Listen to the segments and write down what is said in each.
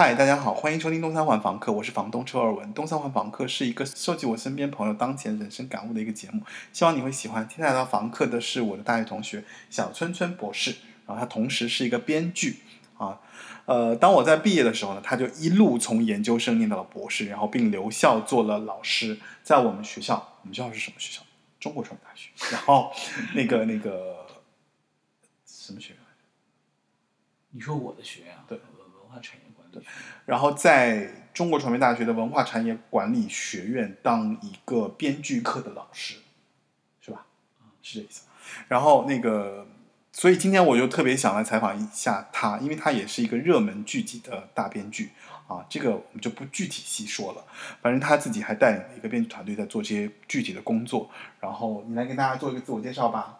嗨，大家好，欢迎收听东三环房客，我是房东车尔文。东三环房客是一个收集我身边朋友当前人生感悟的一个节目，希望你会喜欢。今天来到房客的是我的大学同学小春春博士，然后他同时是一个编剧啊。呃，当我在毕业的时候呢，他就一路从研究生念到了博士，然后并留校做了老师，在我们学校，我们学校是什么学校？中国传媒大学。然后那个那个什么学院？你说我的学院啊？对，文化产业对。然后在中国传媒大学的文化产业管理学院当一个编剧课的老师，是吧？是这意思。然后那个，所以今天我就特别想来采访一下他，因为他也是一个热门剧集的大编剧啊。这个我们就不具体细说了，反正他自己还带领了一个编剧团队在做这些具体的工作。然后你来跟大家做一个自我介绍吧，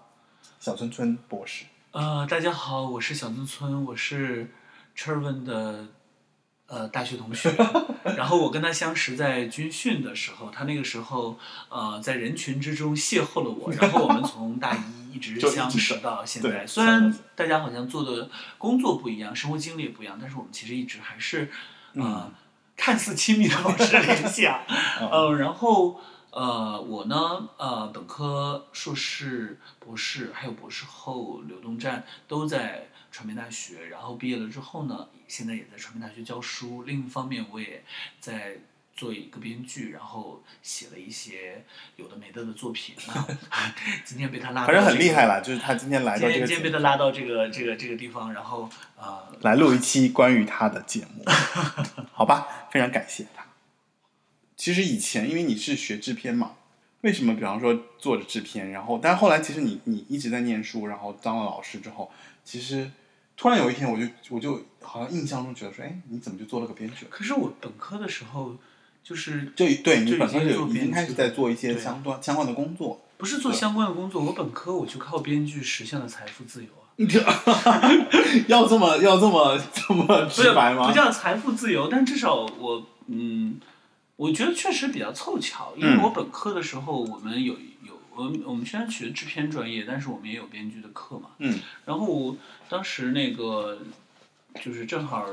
小村村博士。呃，大家好，我是小村村，我是 Chervin 的呃大学同学，然后我跟他相识在军训的时候，他那个时候呃在人群之中邂逅了我，然后我们从大一一直相识到现在，虽然大家好像做的工作不一样，生活经历也不一样，但是我们其实一直还是呃、看似亲密的保持联系啊，嗯，然后呃，我呢，呃，本科、硕士、博士，还有博士后流动站都在传媒大学。然后毕业了之后呢，现在也在传媒大学教书。另一方面，我也在做一个编剧，然后写了一些有的没的的作品。那今天被他拉到、反正很厉害。了，就是他今天来到今天今天被他拉到这个这个这个地方，然后呃，来录一期关于他的节目，好吧？非常感谢他。其实以前因为你是学制片嘛，为什么比方说做着制片，然后但是后来其实你你一直在念书，然后当了老师之后，其实突然有一天我就我就好像印象中觉得说，哎，你怎么就做了个编剧？可是我本科的时候就是就对你本身经做就已经开始在做一些相关相关的工作。不是做相关的工作，我本科我就靠编剧实现了财富自由啊。要这么要这么这么直白吗？不叫财富自由，但至少我嗯，我觉得确实比较凑巧，因为嗯我本科的时候我们有有我们我们虽然学制片专业，但是我们也有编剧的课嘛。嗯然后我当时那个就是正好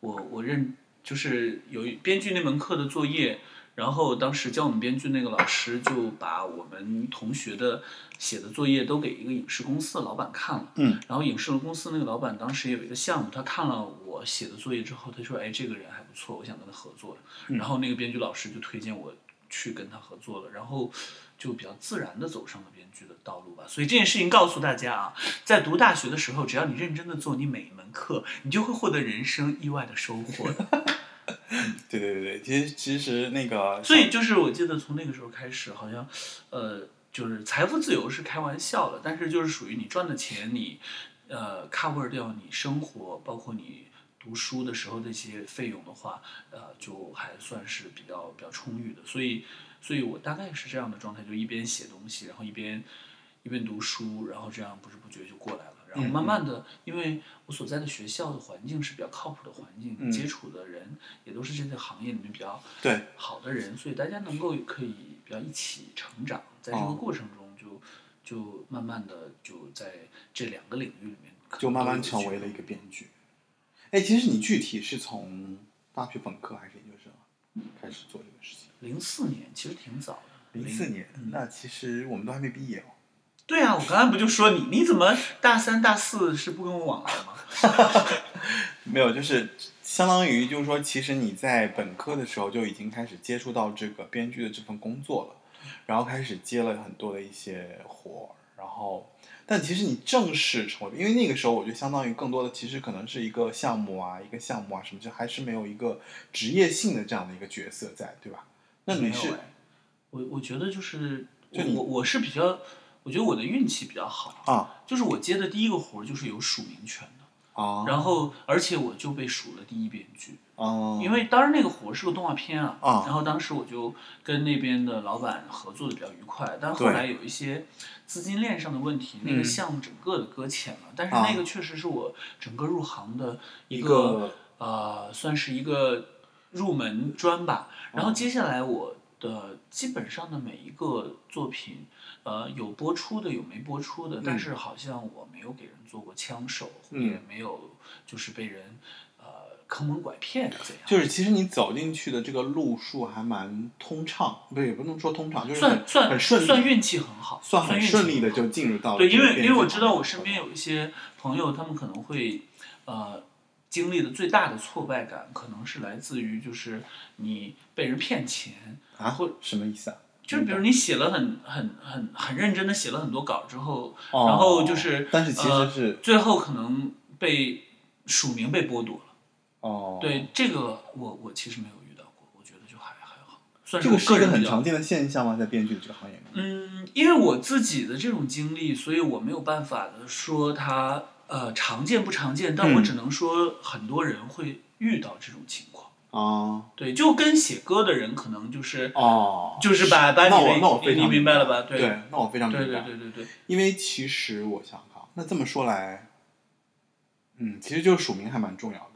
我我认就是有编剧那门课的作业，然后当时教我们编剧那个老师就把我们同学的写的作业都给一个影视公司的老板看了。嗯然后影视公司那个老板当时也有一个项目，他看了我写的作业之后，他说：“哎，这个人还不错，我想跟他合作。嗯然后那个编剧老师就推荐我去跟他合作了，然后就比较自然的走上了编剧的道路吧。所以这件事情告诉大家啊，在读大学的时候，只要你认真的做你每一门课，你就会获得人生意外的收获的。对对对对，其实其实那个所以就是我记得从那个时候开始，好像呃，就是财富自由是开玩笑的，但是就是属于你赚的钱，你呃 cover 掉你生活，包括你读书的时候那些费用的话，呃，就还算是比较比较充裕的。所以，所以我大概是这样的状态，就一边写东西，然后一边一边读书，然后这样不知不觉就过来了。然后慢慢的，因为我所在的学校的环境是比较靠谱的环境，嗯接触的人也都是这个行业里面比较对好的人，所以大家能够可以比较一起成长，在这个哦过程中就就慢慢的就在这两个领域里面就慢慢成为了一个编剧。哎，其实你具体是从大学本科还是研究生开始做这个事情？零四年其实挺早的，零四年，嗯那其实我们都还没毕业哦。对啊，我刚才不就说你你怎么大三大四是不跟我往来吗？没有，就是相当于就是说，其实你在本科的时候就已经开始接触到这个编剧的这份工作了。然后开始接了很多的一些活，然后，但其实你正式成为，因为那个时候我觉得相当于更多的其实可能是一个项目啊，一个项目啊什么，就还是没有一个职业性的这样的一个角色在，对吧？那你是哎我我觉得就是就我我是比较，我觉得我的运气比较好，啊就是我接的第一个活儿就是有署名权的，啊，然后而且我就被署了第一编剧，嗯，因为当时那个活是个动画片啊，啊然后当时我就跟那边的老板合作的比较愉快，但后来有一些资金链上的问题，那嗯。个项目整个的搁浅了，但是啊那个确实是我整个入行的一一个个呃，算是一个入门砖吧。然后哦。接下来我的基本上的每一个作品，呃，有播出的，有没播出的，但嗯。是好像我没有给人做过枪手，嗯。也没有就是被人呃坑蒙拐骗这样。就是其实你走进去的这个路数还蛮通畅，不是也不能说通畅，就是很算算很顺利，算运气很好，算很顺利的就进入到了对，因为因为我知道我身边有一些朋友，他们可能会呃经历的最大的挫败感，可能是来自于就是你被人骗钱，啊或，什么意思啊？就是比如你写了很很很很认真的写了很多稿之后，哦然后就是但是其实呃是、最后可能被署名被剥夺了。哦，，对这个我我其实没有遇到过，我觉得就还还好，算这个是一个很个人比较常见的现象吗？在编剧这个行业里面？嗯，因为我自己的这种经历，所以我没有办法的说它呃常见不常见，但我嗯只能说很多人会遇到这种情况。啊，对，就跟写歌的人可能就是哦，就是把把你的我那我非你明白了吧？对对那我非常明白。对对对对对，因为其实我想想看啊，那这么说来，嗯，其实就是署名还蛮重要的。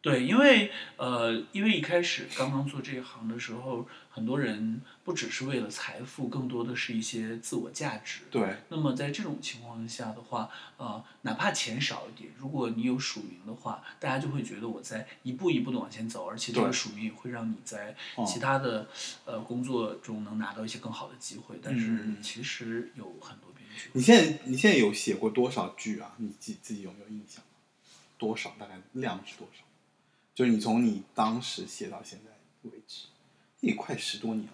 对，因为呃，因为一开始刚刚做这一行的时候，很多人不只是为了财富，更多的是一些自我价值。对，那么在这种情况下的话，呃，哪怕钱少一点，如果你有署名的话，大家就会觉得我在一步一步的往前走，而且这个署名也会让你在哦其他的、呃工作中能拿到一些更好的机会。但是嗯其实有很多编剧，你现在你现在有写过多少剧啊？你自自己有没有印象？多少？大概量是多少？就是你从你当时写到现在为止，也快十多年了，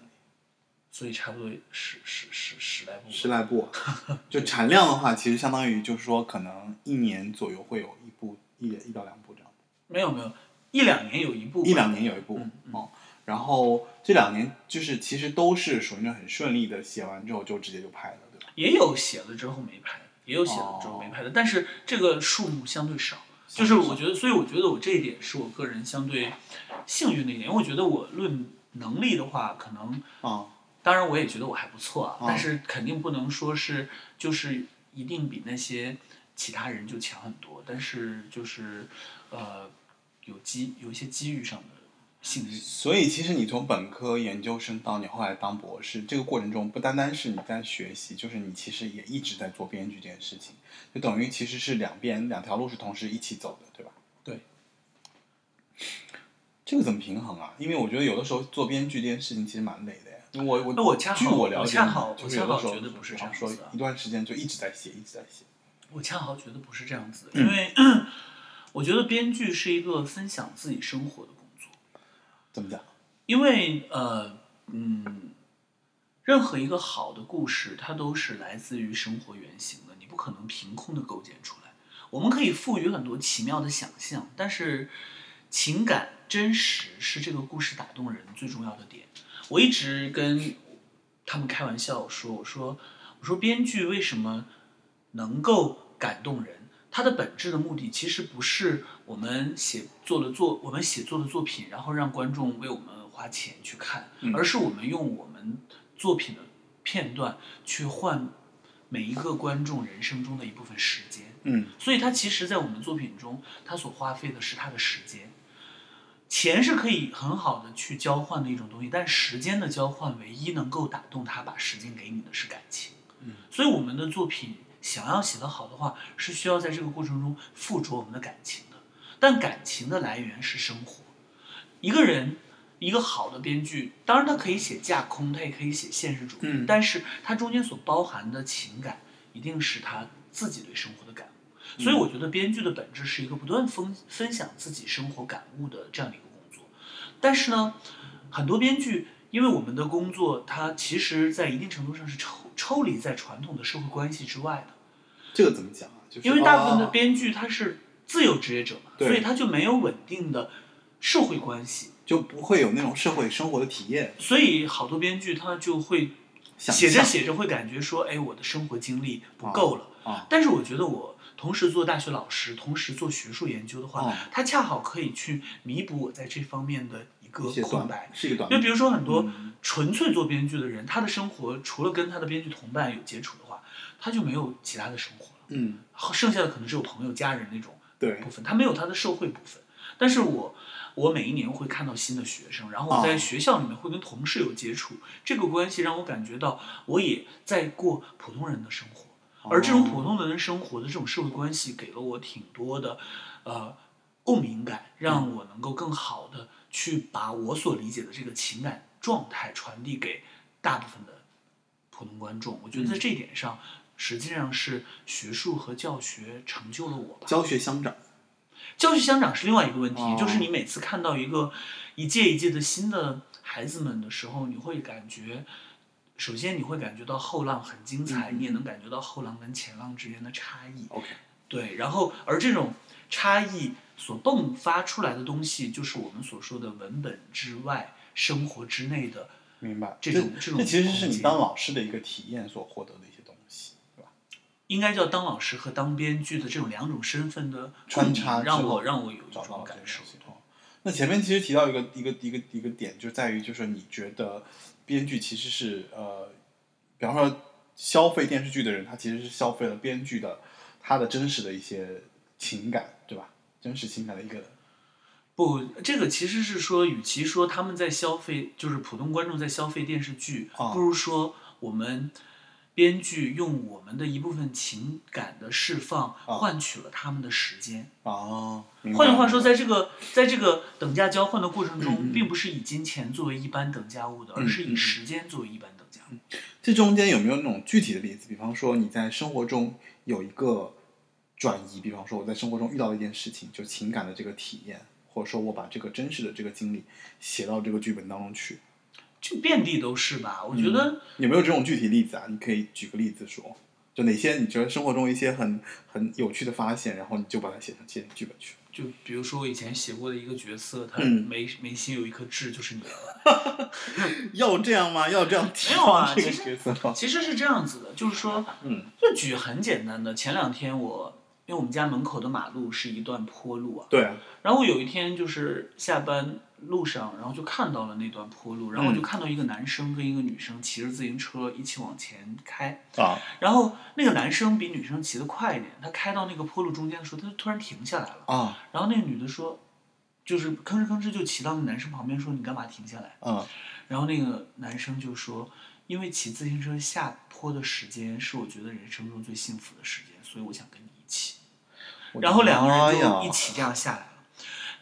所以差不多十十十十来部。十来部啊。就产量的话，其实相当于就是说，可能一年左右会有一部一一到两部这样。没有没有，一两年有一部，一两年有一部、嗯嗯哦，然后这两年就是其实都是属于那种很顺利的，写完之后就直接就拍了，对吧？也有写了之后没拍的，也有写了之后没拍的，但是这个数目相对少。就是我觉得，所以我觉得我这一点是我个人相对幸运的一点，因为我觉得我论能力的话，可能啊、当然我也觉得我还不错啊，啊但是肯定不能说是就是一定比那些其他人就强很多，但是就是呃有机有一些机遇上的幸运。所以其实你从本科、研究生到你后来当博士，这个过程中不单单是你在学习，就是你其实也一直在做编剧这件事情，就等于其实是两边两条路是同时一起走的，对吧？对。这个怎么平衡啊？因为我觉得有的时候做编剧这件事情其实蛮累的呀。我我那我恰好据我恰好就是有的时候觉得不是这样说子啊一段时间就一直在写，一直在写。我恰好觉得不是这样子，嗯因为 我觉得编剧是一个分享自己生活的。怎么讲？因为呃嗯，任何一个好的故事，它都是来自于生活原型的，你不可能凭空的构建出来。我们可以赋予很多奇妙的想象，但是情感真实是这个故事打动人最重要的点。我一直跟他们开玩笑说，我说我说编剧为什么能够感动人？它的本质的目的其实不是我们写作的作，我们写作的作品，然后让观众为我们花钱去看，嗯而是我们用我们作品的片段去换每一个观众人生中的一部分时间。嗯所以他其实，在我们作品中，他所花费的是他的时间。钱是可以很好的去交换的一种东西，但时间的交换，唯一能够打动他把时间给你的是感情。嗯，所以我们的作品想要写得好的话，是需要在这个过程中附着我们的感情的。但感情的来源是生活。一个人，一个好的编剧，当然他可以写架空，他也可以写现实主义，嗯但是他中间所包含的情感，一定是他自己对生活的感悟。所以我觉得编剧的本质是一个不断分分享自己生活感悟的这样的一个工作。但是呢，很多编剧因为我们的工作，它其实在一定程度上是抽抽离在传统的社会关系之外的。这个怎么讲啊？就是因为大部分的哦编剧他是自由职业者嘛，对。所以他就没有稳定的社会关系，就不会有那种社会生活的体验，所以好多编剧他就会写着写着会感觉说，哎，我的生活经历不够了。啊。但是我觉得我同时做大学老师，同时做学术研究的话，哦它恰好可以去弥补我在这方面的一个空白。是一个短。就比如说很多嗯。纯粹做编剧的人，他的生活除了跟他的编剧同伴有接触的话，他就没有其他的生活了，嗯，剩下的可能只有朋友、家人那种对部分，他没有他的社会部分。但是我我每一年会看到新的学生，然后我在哦学校里面会跟同事有接触，这个关系让我感觉到我也在过普通人的生活。而这种普通人生活的这种社会关系，给了我挺多的，呃，共鸣感，让我能够更好的去把我所理解的这个情感状态传递给大部分的普通观众。我觉得在这一点上，实际上是学术和教学成就了我吧。教学相长，教学相长是另外一个问题，哦就是你每次看到一个一届一届的新的孩子们的时候，你会感觉，首先你会感觉到后浪很精彩，嗯你也能感觉到后浪跟前浪之间的差异。OK，对，然后而这种差异所迸发出来的东西，就是我们所说的文本之外、生活之内的。明白。这种这种这其实是你当老师的一个体验所获得的？应该叫当老师和当编剧的这种两种身份的穿插让我让我有一种感受那前面其实提到一个一个一个一个点，就在于就是你觉得编剧其实是呃，比方说消费电视剧的人，他其实是消费了编剧的他的真实的一些情感，对吧？真实情感的一个不，这个其实是说，与其说他们在消费，就是普通观众在消费电视剧，啊不如说我们编剧用我们的一部分情感的释放，啊换取了他们的时间。哦。换句话说，在这个在这个等价交换的过程中，并不是以金钱作为一般等价物的，而是以时间作为一般等价物。这中间有没有那种具体的例子？比方说你在生活中有一个转移，比方说我在生活中遇到了一件事情，就情感的这个体验，或者说我把这个真实的这个经历写到这个剧本当中去，这遍地都是吧？我觉得有没有这种具体例子啊？你可以举个例子说，就哪些你觉得生活中一些很很有趣的发现，然后你就把它写成写成剧本去。就比如说我以前写过的一个角色，他嗯眉眉心有一颗痣，就是你了。要这样吗？要这样提没有啊这个其实角色？其实是这样子的，就是说，嗯，就举很简单的，前两天我因为我们家门口的马路是一段坡路啊，对啊，然后我有一天就是下班路上，然后就看到了那段坡路，然后我就嗯看到一个男生跟一个女生骑着自行车一起往前开，啊，然后那个男生比女生骑得快一点，他开到那个坡路中间的时候，他就突然停下来了，啊，然后那个女的说，就是吭哧吭哧就骑到那男生旁边说你干嘛停下来？嗯，然后那个男生就说，因为骑自行车下坡的时间是我觉得人生中最幸福的时间，所以我想跟你一起。然后两个人就一起这样下来了。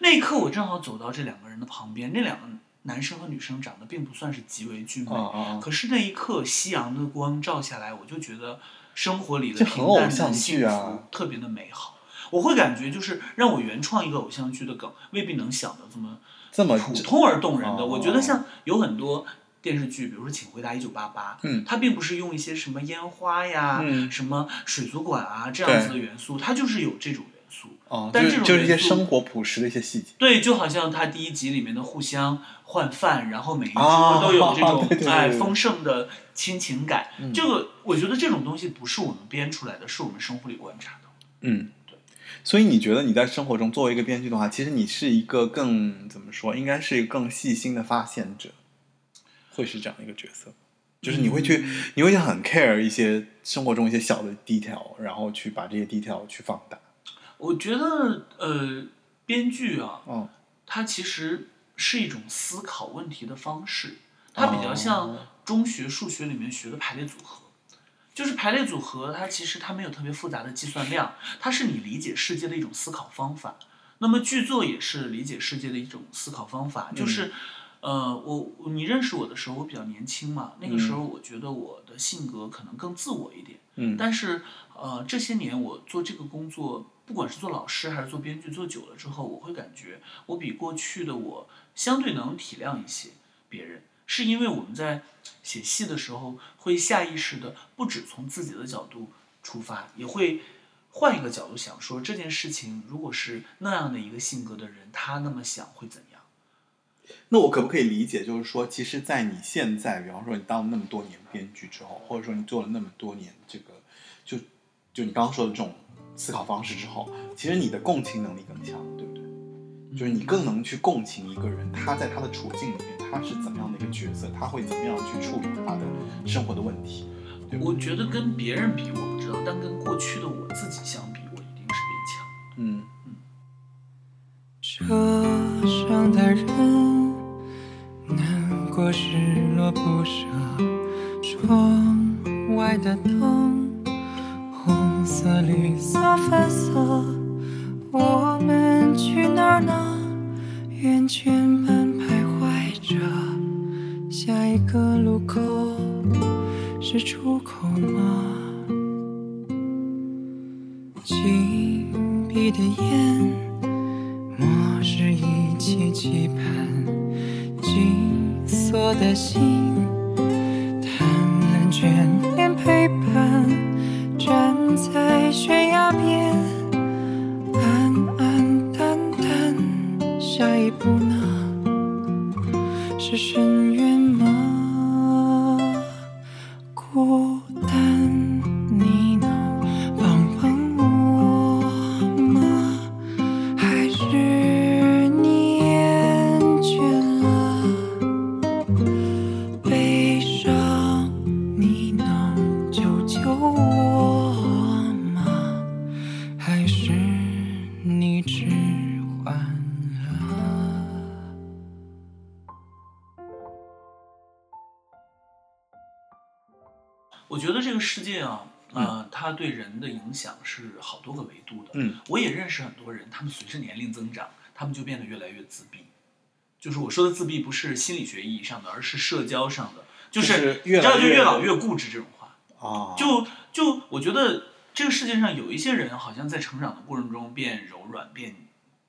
那一刻，我正好走到这两个人的旁边，那两个男生和女生长得并不算是极为俊美！可是那一刻夕阳的光照下来，我就觉得生活里的平淡的幸福特别的美好。我会感觉就是让我原创一个偶像剧的梗，未必能想的这么这么普通而动人的。哦我觉得像有很多电视剧，比如说《请回答一九八八》，嗯它并不是用一些什么烟花呀、嗯什么水族馆啊这样子的元素，它就是有这种元素。哦，但这种就是一些生活朴实的一些细节。对，就好像他第一集里面的互相换饭，然后每一啊桌都有这种、对对对哎丰盛的亲情感。嗯这个我觉得这种东西不是我们编出来的，是我们生活里观察的。嗯，所以你觉得你在生活中作为一个编剧的话，其实你是一个更怎么说，应该是一个更细心的发现者，会是这样一个角色，就是你会去，嗯你会很 care 一些生活中一些小的 detail，然后去把这些 detail 去放大。我觉得呃，编剧啊，嗯，它其实是一种思考问题的方式，它比较哦像中学数学里面学的排列组合。就是排列组合，它其实它没有特别复杂的计算量，它是你理解世界的一种思考方法。那么剧作也是理解世界的一种思考方法，就是，呃，我你认识我的时候，我比较年轻嘛，那个时候我觉得我的性格可能更自我一点，嗯但是呃这些年我做这个工作，不管是做老师还是做编剧，做久了之后，我会感觉我比过去的我相对能体谅一些别人。是因为我们在写戏的时候会下意识的不只从自己的角度出发，也会换一个角度想，说这件事情如果是那样的一个性格的人，他那么想会怎样？那我可不可以理解，就是说，其实，在你现在，比方说你当了那么多年编剧之后，或者说你做了那么多年这个，就就你刚刚说的这种思考方式之后，其实你的共情能力更强，对不对？就是你更能去共情一个人，他在他的处境里面，他是怎么样的一个角色，他会怎么样去处理他的生活的问题。我觉得跟别人比我不知道，但跟过去的我自己相比，我一定是变强。嗯嗯。车上的人难过失落不舍，窗外的灯红色、绿色、粉色，我们去哪儿呢？圆圈般徘徊着，下一个路口是出口吗？紧闭的眼。漠视一切期盼，紧锁的心，贪婪眷世界啊，呃，它对人的影响是好多个维度的。嗯，我也认识很多人，他们随着年龄增长，他们就变得越来越自闭。就是我说的自闭，不是心理学意义上的，而是社交上的，就就是知道，就越老越固执这种话。啊，就就我觉得这个世界上有一些人，好像在成长的过程中变柔软，变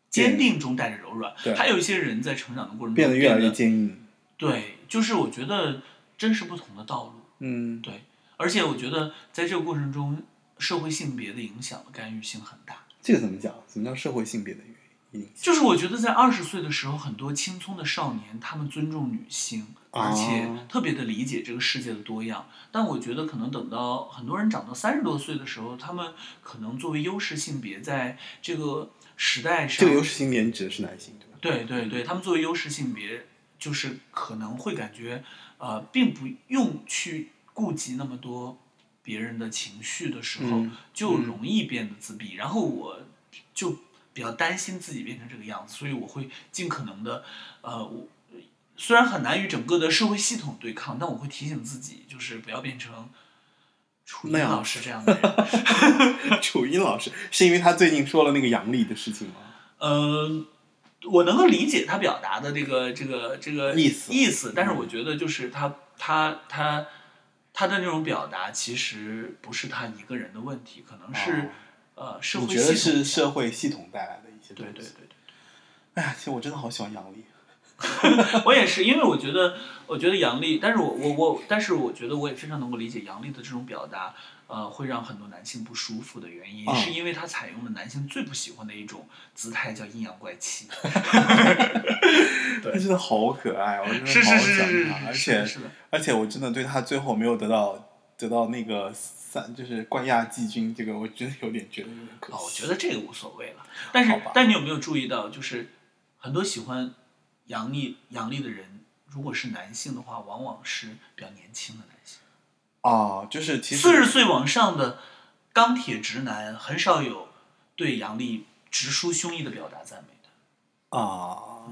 坚定中带着柔软对；还有一些人在成长的过程中变得越来越坚硬。对，就是我觉得真是不同的道路。嗯，对，而且我觉得在这个过程中，社会性别的影响的干预性很大。这个怎么讲？什么叫社会性别的原因？就是我觉得在二十岁的时候，很多青葱的少年，他们尊重女性，而且哦特别的理解这个世界的多样。但我觉得可能等到很多人长到三十多岁的时候，他们可能作为优势性别，在这个时代上，这个优势性别你指的是男性对吧？对对对，他们作为优势性别，就是可能会感觉，呃，并不用去顾及那么多别人的情绪的时候，嗯就容易变得自闭。然后我就比较担心自己变成这个样子，所以我会尽可能的，呃，我虽然很难与整个的社会系统对抗，但我会提醒自己，就是不要变成楚音老师这样的人。楚音老师是因为他最近说了那个杨笠的事情吗？呃，我能够理解他表达的这个这个这个意思意思，但是我觉得就是他他他他的那种表达其实不是他一个人的问题，可能是、呃社会系统觉得是社会系统带来的一些？对对对对。哎呀，其实我真的好喜欢杨笠。我也是，因为我觉得，我觉得杨笠，但是我我我，但是我觉得我也非常能够理解杨笠的这种表达，呃，会让很多男性不舒服的原因，嗯是因为他采用了男性最不喜欢的一种姿态，叫阴阳怪气。他真的好可爱，我真的是好喜欢他，而且是的是而且我真的对他最后没有得到得到那个三就是冠亚季军，这个我真的有点觉得有点可惜。哦，我觉得这个无所谓了。但是，但你有没有注意到，就是很多喜欢杨笠杨笠的人，如果是男性的话，往往是比较年轻的男性。啊，就是其实四十岁往上的钢铁直男，很少有对杨笠直抒胸臆的表达赞美的。啊，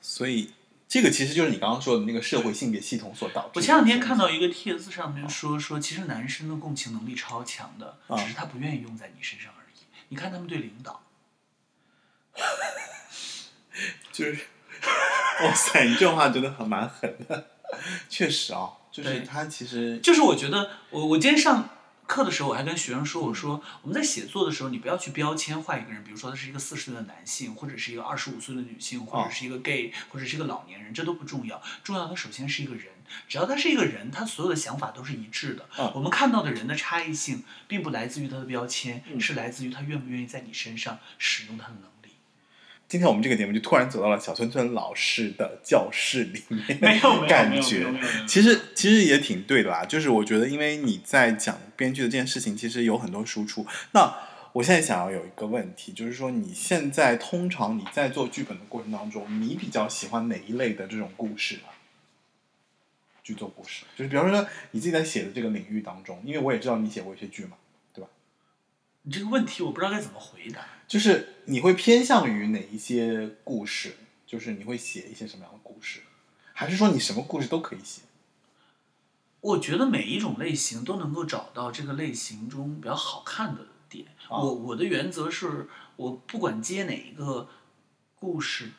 所以这个其实就是你刚刚说的那个社会性别系统所导致。我前两天看到一个帖子，上面说说，其实男生的共情能力超强的，啊只是他不愿意用在你身上而已。你看他们对领导，就是，哇塞，你这话真的很蛮狠的，确实啊，就是对他其实就是我觉得我我今天上课的时候，我还跟学生说，我说我们在写作的时候，你不要去标签化一个人，比如说他是一个四十岁的男性，或者是一个二十五岁的女性，或者是一个 gay，或者是一个老年人，这都不重要，重要他首先是一个人，只要他是一个人，他所有的想法都是一致的。嗯我们看到的人的差异性，并不来自于他的标签，嗯是来自于他愿不愿意在你身上使用他的能力。今天我们这个节目就突然走到了小村村老师的教室里面，没有感觉其实其实也挺对的啦。就是我觉得，因为你在讲编剧的这件事情，其实有很多输出。那我现在想要有一个问题，就是说你现在通常你在做剧本的过程当中，你比较喜欢哪一类的这种故事啊？剧作故事，就是比方说你自己在写的这个领域当中，因为我也知道你写过一些剧嘛？你这个问题我不知道该怎么回答。就是你会偏向于哪一些故事？就是你会写一些什么样的故事？还是说你什么故事都可以写？我觉得每一种类型都能够找到这个类型中比较好看的点。啊我我的原则是我不管接哪一个故事，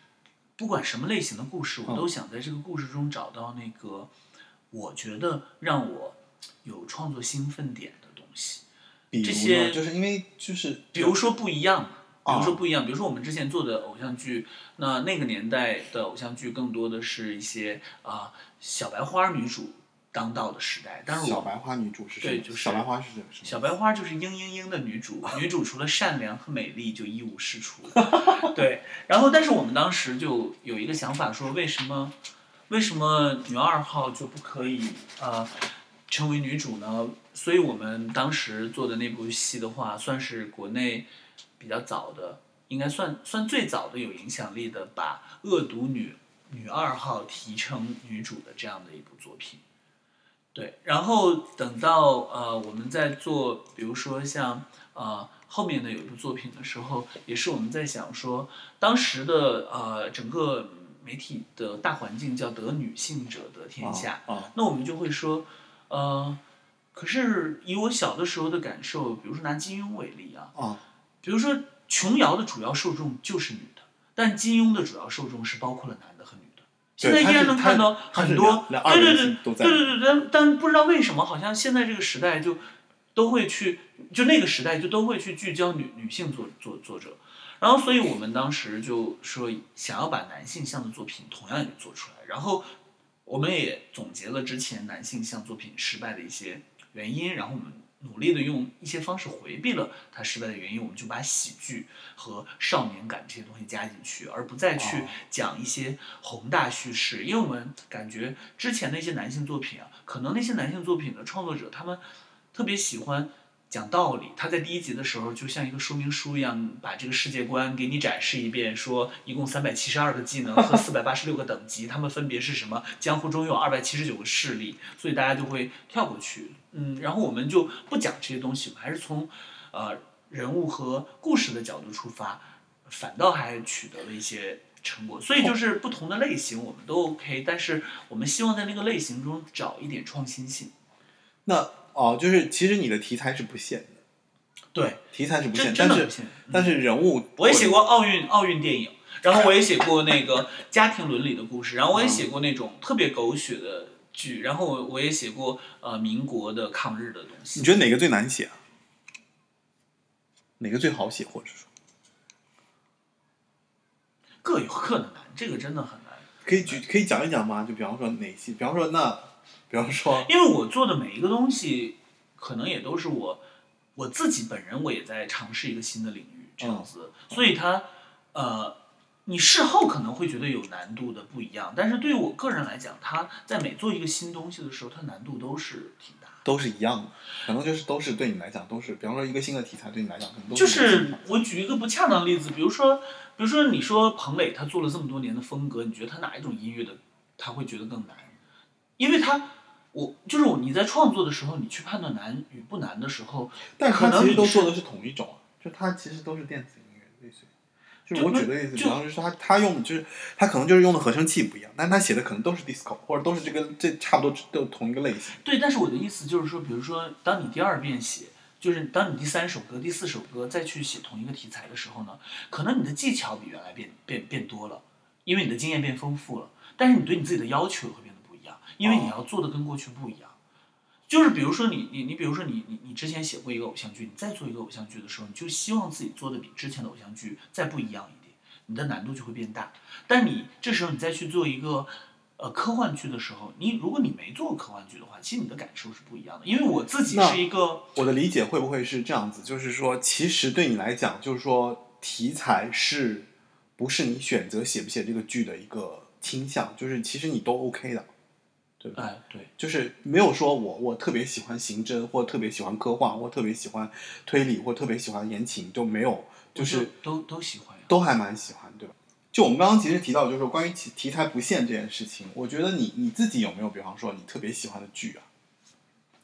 不管什么类型的故事，我嗯都想在这个故事中找到那个我觉得让我有创作兴奋点的东西。这些就是因为就是比如说不一样，比啊如说不一样，比如说我们之前做的偶像剧，那那个年代的偶像剧更多的是一些啊、小白花女主当道的时代，但是我小白花女主是？对就是小白花是什么？小白花就是嘤嘤嘤的女主，女主除了善良和美丽就一无是处。对，然后但是我们当时就有一个想法说，为什么为什么女二号就不可以呃成为女主呢？所以我们当时做的那部戏的话，算是国内比较早的，应该算算最早的有影响力的，把恶毒女女二号提成女主的这样的一部作品。对，然后等到呃我们在做，比如说像呃后面的有一部作品的时候，也是我们在想说，当时的呃整个媒体的大环境叫得女性者得天下，啊那我们就会说，呃，可是以我小的时候的感受，比如说拿金庸为例啊，啊。比如说琼瑶的主要受众就是女的，但金庸的主要受众是包括了男的和女的。现在依然能看到很多对对对都在对对对，但但不知道为什么，好像现在这个时代就都会去，就那个时代就都会去聚焦女女性作作作者，然后所以我们当时就说想要把男性向的作品同样也做出来，然后我们也总结了之前男性向作品失败的一些原因，然后我们努力的用一些方式回避了它失败的原因，我们就把喜剧和少年感这些东西加进去，而不再去哦讲一些宏大叙事，因为我们感觉之前的一些男性作品啊，可能那些男性作品的创作者他们特别喜欢。讲道理，他在第一集的时候就像一个说明书一样，把这个世界观给你展示一遍，说一共三百七十二个技能和四百八十六个等级，他们分别是什么？江湖中有二百七十九个势力，所以大家就会跳过去。嗯，然后我们就不讲这些东西，我们还是从呃人物和故事的角度出发，反倒还取得了一些成果。所以就是不同的类型我们都 OK，但是我们希望在那个类型中找一点创新性。那哦，就是其实你的题材是不限的，对，题材是不限，但是但是人物我也写过奥运奥运电影，然后我也写过那个家庭伦理的故事，然后我也写过那种特别狗血的剧，然后我我也写过呃民国的抗日的东西。你觉得哪个最难写啊？哪个最好写，或者说各有各的难，这个真的很难。可以举可以讲一讲吗？就比方说哪些？比方说那，比方说因为我做的每一个东西，可能也都是我我自己本人，我也在尝试一个新的领域，这样子，所以它呃，你事后可能会觉得有难度的不一样，但是对于我个人来讲，它在每做一个新东西的时候，它难度都是挺大。都是一样的，可能就是都是对你来讲都是，比方说一个新的题材对你来讲可能都就是我举一个不恰当的例子，比如说，比如说你说彭磊他做了这么多年的风格，你觉得他哪一种音乐的他会觉得更难？因为他，我就是我你在创作的时候，你去判断难与不难的时候，但是他其实可能你都做的是同一种啊，就他其实都是电子音乐，类似于。就我举个例子，就比方说他他用的就是他可能就是用的合成器不一样，但他写的可能都是 disco 或者都是这个这差不多都同一个类型。对，但是我的意思就是说，比如说，当你第二遍写，就是当你第三首歌、第四首歌再去写同一个题材的时候呢，可能你的技巧比原来变变变多了，因为你的经验变丰富了，但是你对你自己的要求也会变因为你要做的跟过去不一样。就是比如说你你你比如说你你你之前写过一个偶像剧，你再做一个偶像剧的时候，你就希望自己做的比之前的偶像剧再不一样一点，你的难度就会变大。但你这时候你再去做一个呃科幻剧的时候，你如果你没做过科幻剧的话，其实你的感受是不一样的。因为我自己是一个我的理解会不会是这样子？就是说，其实对你来讲，就是说题材是不是你选择写不写这个剧的一个倾向？就是其实你都 OK 的，对？哎对就是没有说我我特别喜欢刑侦，或特别喜欢科幻，或特别喜欢推理，或特别喜欢言情，就没有，就是都都喜欢呀。都还蛮喜欢，对吧？就我们刚刚其实提到，就是关于题题材不限这件事情，我觉得你你自己有没有，比方说你特别喜欢的剧啊，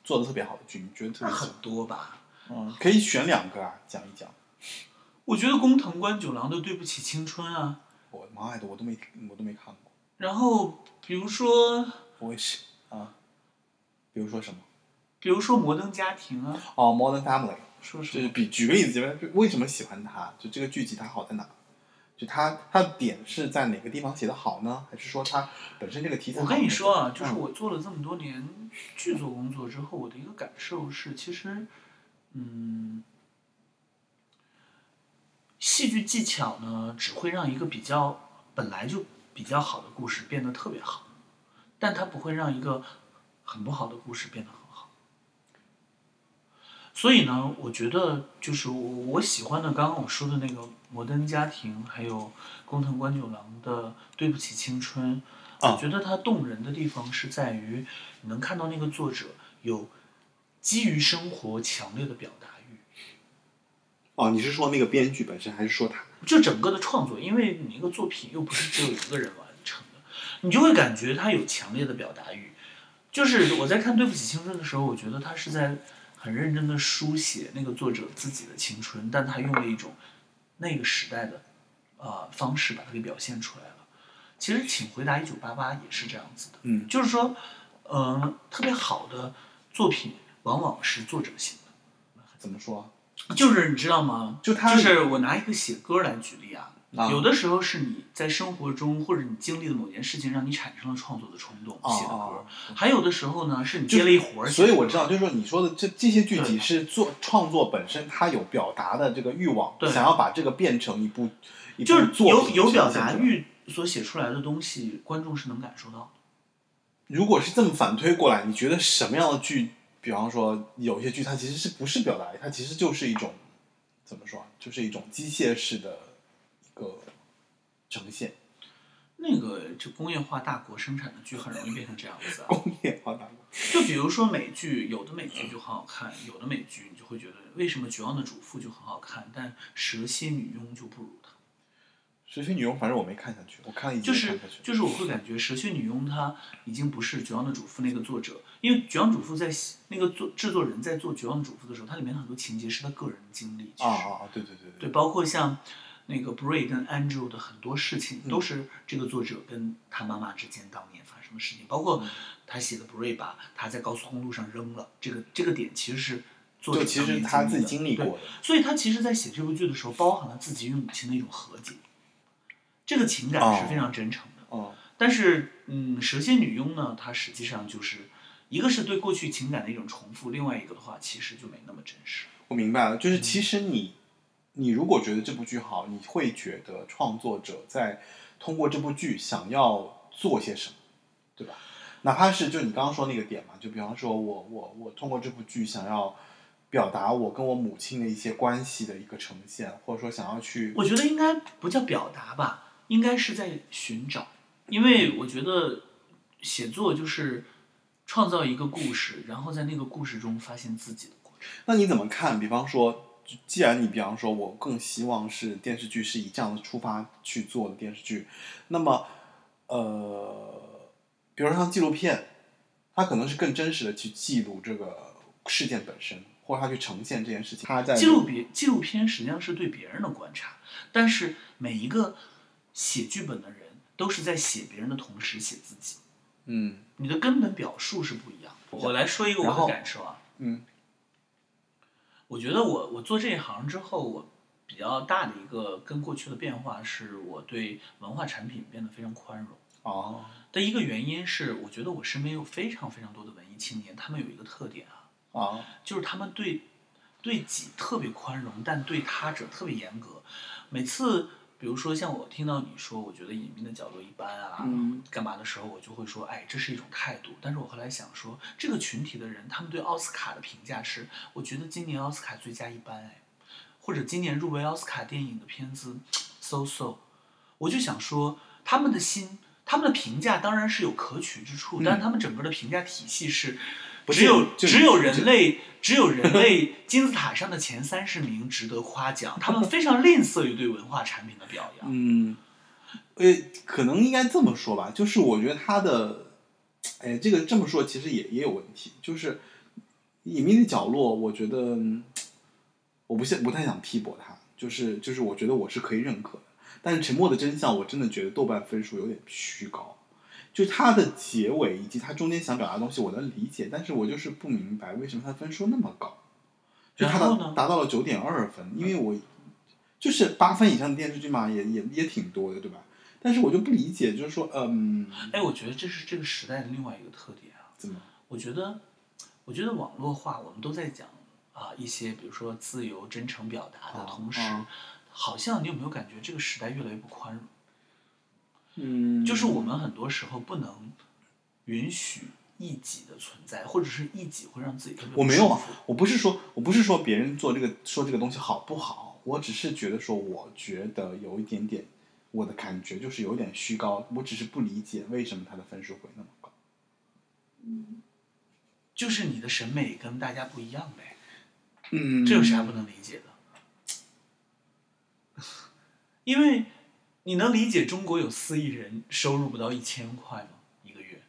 做的特别好的剧，你觉得特别很？多吧。嗯，可以选两个啊，讲一讲。我觉得工藤官九郎的《对不起青春》啊，我妈呀的，我都没我都没看过，然后比如说我也是啊。比如说什么？比如说《摩登家庭》啊，哦，《Modern Family》，就是说什么？比举个例子，就是为什么喜欢它？就这个剧集它好在哪？就它它的点是在哪个地方写的好呢？还是说它本身这个题材？我跟你说啊，就是嗯我做了这么多年剧作工作之后，我的一个感受是，其实，嗯，戏剧技巧呢，只会让一个比较本来就比较好的故事变得特别好，但它不会让一个很不好的故事变得很好。所以呢，我觉得就是我我喜欢的，刚刚我说的那个《摩登家庭》，还有工藤官九郎的《对不起青春》，啊我觉得它动人的地方是在于，你能看到那个作者有基于生活强烈的表达欲，哦，你是说那个编剧本身，还是说他？就整个的创作，因为你一个作品又不是只有一个人完成的，你就会感觉他有强烈的表达欲。就是我在看《对不起青春》的时候，我觉得他是在很认真的书写那个作者自己的青春，但他用了一种那个时代的呃方式把它给表现出来了。其实《请回答一九八八》也是这样子的，嗯就是说，嗯、特别好的作品往往是作者写的。怎么说？就是你知道吗？就他就是我拿一个写歌来举例啊，啊有的时候是你在生活中或者你经历的某件事情让你产生了创作的冲动，哦写的歌哦。还有的时候呢，是你接了一活儿所以我知道，就是说你说的这这些剧集是做创作本身，它有表达的这个欲望，对想要把这个变成一部一部就是有有表。达欲所写出来的东西，观众是能感受到的。如果是这么反推过来，你觉得什么样的剧，比方说有一些剧，它其实是不是表达，它其实就是一种怎么说啊，就是一种机械式的一个呈现，那个就工业化大国生产的剧很容易变成这样子啊。工业化大国。就比如说美剧，有的美剧就很好看，有的美剧你就会觉得为什么《绝望的主妇》就很好看，但《蛇蝎女佣》就不如它。蛇蝎女佣，反正我没看下去，我看了一集就是。就是我会感觉《蛇蝎女佣》她已经不是《绝望的主妇》那个作者，因为《绝望主妇》在写那个作制作人在做《绝望的主妇》的时候，它里面很多情节是他个人经历，啊、啊啊对！对对对对，包括像那个 Bray 跟 Andrew 的很多事情，嗯都是这个作者跟他妈妈之间当年发生的事情，包括嗯他写的 Bray 把他在高速公路上扔了，这个这个点其实是作者其实他自己经历过的。所以他其实，在写这部剧的时候，包含了自己与母亲的一种和解，这个情感是非常真诚的。哦，但是，嗯，蛇蝎女佣呢，它实际上就是一个是对过去情感的一种重复，另外一个的话，其实就没那么真实。我明白了，嗯就是其实你，你如果觉得这部剧好，你会觉得创作者在通过这部剧想要做些什么，对吧？哪怕是就你刚刚说那个点嘛，就比方说我我我通过这部剧想要表达我跟我母亲的一些关系的一个呈现，或者说想要去我觉得应该不叫表达吧，应该是在寻找，因为我觉得写作就是创造一个故事，然后在那个故事中发现自己的过程。那你怎么看？比方说，既然你比方说我更希望是电视剧是以这样的出发去做的电视剧，那么呃，比如说像纪录片，它可能是更真实的去记录这个事件本身，或者它去呈现这件事情。它在纪录别纪录片实际上是对别人的观察，但是每一个写剧本的人都是在写别人的同时写自己，嗯你的根本表述是不一样的。我来说一个我的感受啊，嗯我觉得我我做这一行之后，我比较大的一个跟过去的变化是，我对文化产品变得非常宽容。哦的一个原因是，我觉得我身边有非常非常多的文艺青年，他们有一个特点啊，啊，就是他们对对己特别宽容，但对他者特别严格。每次，比如说像我听到你说，我觉得隐秘的角落一般啊，嗯。干嘛的时候，我就会说，哎，这是一种态度。但是我后来想说，这个群体的人，他们对奥斯卡的评价是，我觉得今年奥斯卡最佳一般，哎，或者今年入围奥斯卡电影的片子 so so，我就想说，他们的心，他们的评价当然是有可取之处，但是他们整个的评价体系是只有就只有人类，只有人类 金字塔上的前三十名值得夸奖，他们非常吝啬于对文化产品的表扬。嗯，呃，可能应该这么说吧，就是我觉得他的，哎，这个这么说其实也也有问题，就是隐秘的角落，我觉得嗯我不想不太想批驳他，就是就是我觉得我是可以认可的，但是沉默的真相，我真的觉得豆瓣分数有点虚高。就是它的结尾以及它中间想表达的东西，我能理解，但是我就是不明白为什么它分数那么高，就它然后呢达达到了九点二分，因为我就是八分以上的电视剧嘛，也也也挺多的，对吧？但是我就不理解，就是说，嗯，哎，我觉得这是这个时代的另外一个特点啊。怎么？我觉得，我觉得网络化，我们都在讲啊一些，比如说自由、真诚表达的哦同时，哦好像你有没有感觉这个时代越来越不宽容？嗯，就是我们很多时候不能允许异己的存在，或者是异己会让自己特别我没有啊我不是说我不是说别人做这个说这个东西好不好，我只是觉得说，我觉得有一点点，我的感觉就是有点虚高，我只是不理解为什么他的分数会那么高。嗯就是你的审美跟大家不一样呗，嗯这有啥不能理解的？因为你能理解中国有四亿人收入不到一千块吗？一个月？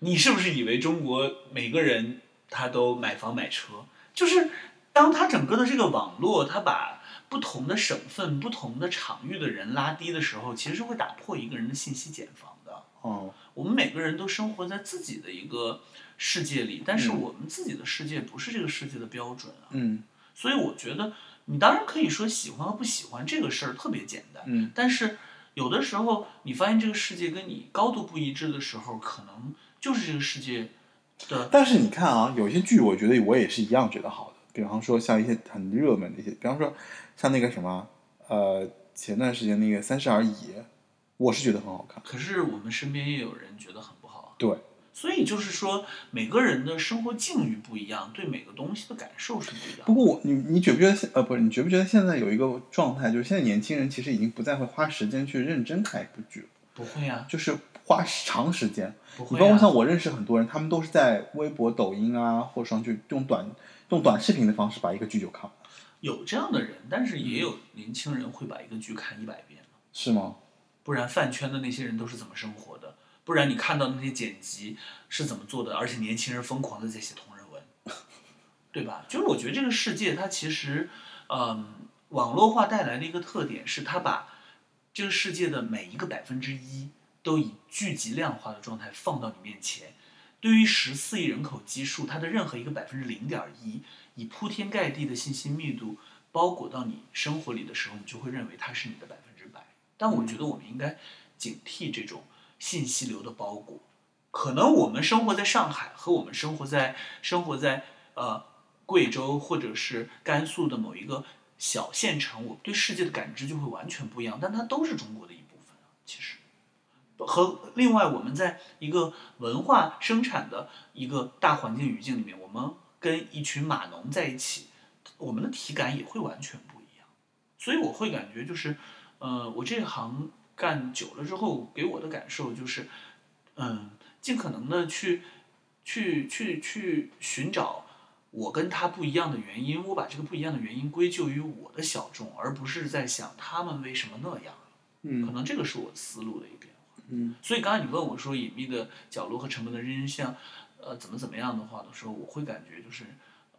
你是不是以为中国每个人他都买房买车？就是当他整个的这个网络，他把不同的省份、不同的场域的人拉低的时候，其实是会打破一个人的信息茧房的。哦，我们每个人都生活在自己的一个世界里，但是嗯我们自己的世界不是这个世界的标准啊。嗯所以我觉得，你当然可以说喜欢和不喜欢这个事儿特别简单，嗯但是有的时候你发现这个世界跟你高度不一致的时候，可能就是这个世界的但是你看啊，有些剧我觉得我也是一样觉得好的，比方说像一些很热门的一些，比方说像那个什么，呃，前段时间那个《三十而已》，我是觉得很好看。可是我们身边也有人觉得很不好啊。对，所以就是说，每个人的生活境遇不一样，对每个东西的感受是不一样的。不过我你你觉不觉得现呃不是你觉不觉得现在有一个状态，就是现在年轻人其实已经不再会花时间去认真看一部剧了，不会啊，就是花长时间。不会、你包括像啊。我认识很多人，他们都是在微博、抖音啊，或者上去用短用短视频的方式把一个剧就看完，有这样的人，但是也有年轻人会把一个剧看一百遍。是吗？不然饭圈的那些人都是怎么生活的？不然你看到那些剪辑是怎么做的？而且年轻人疯狂的在写同人文，对吧？就是我觉得这个世界它其实，嗯，网络化带来的一个特点是它把这个世界的每一个百分之一都以聚集量化的状态放到你面前。对于十四亿人口基数，它的任何一个百分之零点一，以铺天盖地的信息密度包裹到你生活里的时候，你就会认为它是你的百分之百。但我觉得我们应该警惕这种信息流的包裹。可能我们生活在上海和我们生活在生活在呃贵州或者是甘肃的某一个小县城，我对世界的感知就会完全不一样。但它都是中国的一部分啊，其实。和另外，我们在一个文化生产的一个大环境语境里面，我们跟一群码农在一起，我们的体感也会完全不一样。所以我会感觉就是，呃，我这行干久了之后，给我的感受就是，嗯，尽可能的去，去去去寻找我跟他不一样的原因，我把这个不一样的原因归咎于我的小众，而不是在想他们为什么那样。可嗯能这个是我思路的一变化。嗯所以刚才你问我说隐秘的角落和沉默的真相，呃，怎么怎么样的话的时候，我会感觉就是